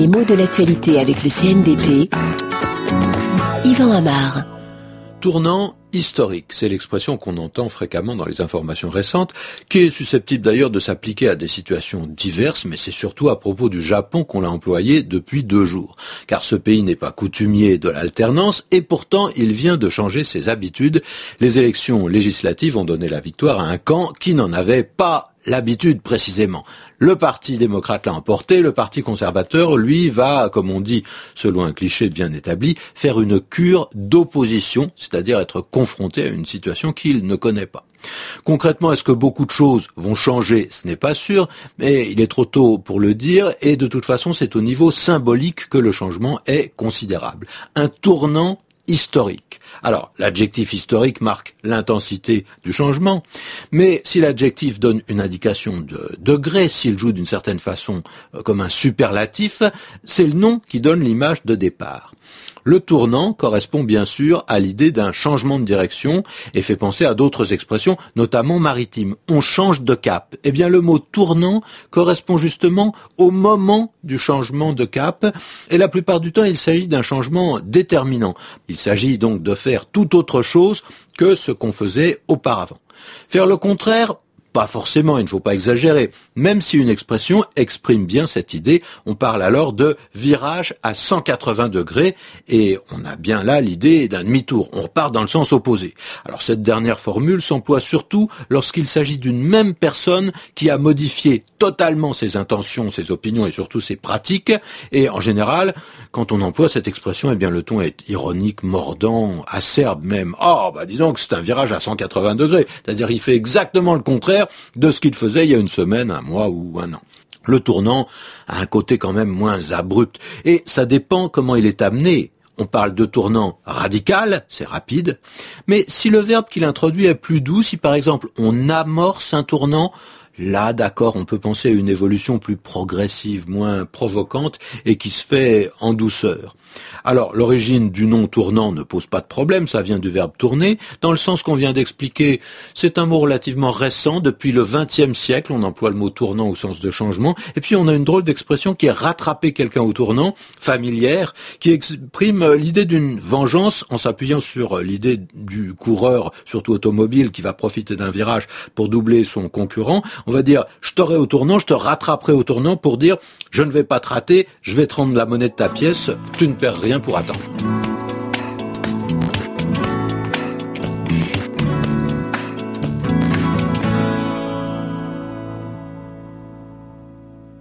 Les mots de l'actualité avec le CNDP. Yvan Amar. Tournant historique, c'est l'expression qu'on entend fréquemment dans les informations récentes, qui est susceptible d'ailleurs de s'appliquer à des situations diverses, mais c'est surtout à propos du Japon qu'on l'a employé depuis deux jours. Car ce pays n'est pas coutumier de l'alternance, et pourtant il vient de changer ses habitudes. Les élections législatives ont donné la victoire à un camp qui n'en avait pas l'habitude précisément. Le Parti démocrate l'a emporté, le Parti conservateur, lui, va, comme on dit, selon un cliché bien établi, faire une cure d'opposition, c'est-à-dire être confronté à une situation qu'il ne connaît pas. Concrètement, est-ce que beaucoup de choses vont changer? Ce n'est pas sûr, mais il est trop tôt pour le dire, et de toute façon, c'est au niveau symbolique que le changement est considérable. Un tournant historique. Alors, l'adjectif historique marque l'intensité du changement, mais si l'adjectif donne une indication de degré, s'il joue d'une certaine façon euh, comme un superlatif, c'est le nom qui donne l'image de départ. Le tournant correspond bien sûr à l'idée d'un changement de direction et fait penser à d'autres expressions, notamment maritimes. On change de cap. Eh bien, le mot tournant correspond justement au moment du changement de cap et la plupart du temps, il s'agit d'un changement déterminant. Il s'agit donc de faire tout autre chose que ce qu'on faisait auparavant. Faire le contraire, pas forcément, il ne faut pas exagérer. Même si une expression exprime bien cette idée, on parle alors de virage à 180 degrés et on a bien là l'idée d'un demi-tour. On repart dans le sens opposé. Alors cette dernière formule s'emploie surtout lorsqu'il s'agit d'une même personne qui a modifié totalement ses intentions, ses opinions et surtout ses pratiques. Et en général, quand on emploie cette expression, eh bien le ton est ironique, mordant, acerbe même. Oh, bah disons que c'est un virage à 180 degrés. C'est-à-dire il fait exactement le contraire de ce qu'il faisait il y a une semaine, un mois ou un an. Le tournant a un côté quand même moins abrupt, et ça dépend comment il est amené. On parle de tournant radical, c'est rapide, mais si le verbe qu'il introduit est plus doux, si par exemple on amorce un tournant, Là, d'accord, on peut penser à une évolution plus progressive, moins provocante et qui se fait en douceur. Alors, l'origine du nom tournant ne pose pas de problème, ça vient du verbe tourner. Dans le sens qu'on vient d'expliquer, c'est un mot relativement récent. Depuis le XXe siècle, on emploie le mot tournant au sens de changement. Et puis, on a une drôle d'expression qui est rattraper quelqu'un au tournant, familière, qui exprime l'idée d'une vengeance en s'appuyant sur l'idée du coureur, surtout automobile, qui va profiter d'un virage pour doubler son concurrent. On va dire, je t'aurai au tournant, je te rattraperai au tournant pour dire, je ne vais pas te rater, je vais te rendre la monnaie de ta pièce, tu ne perds rien pour attendre.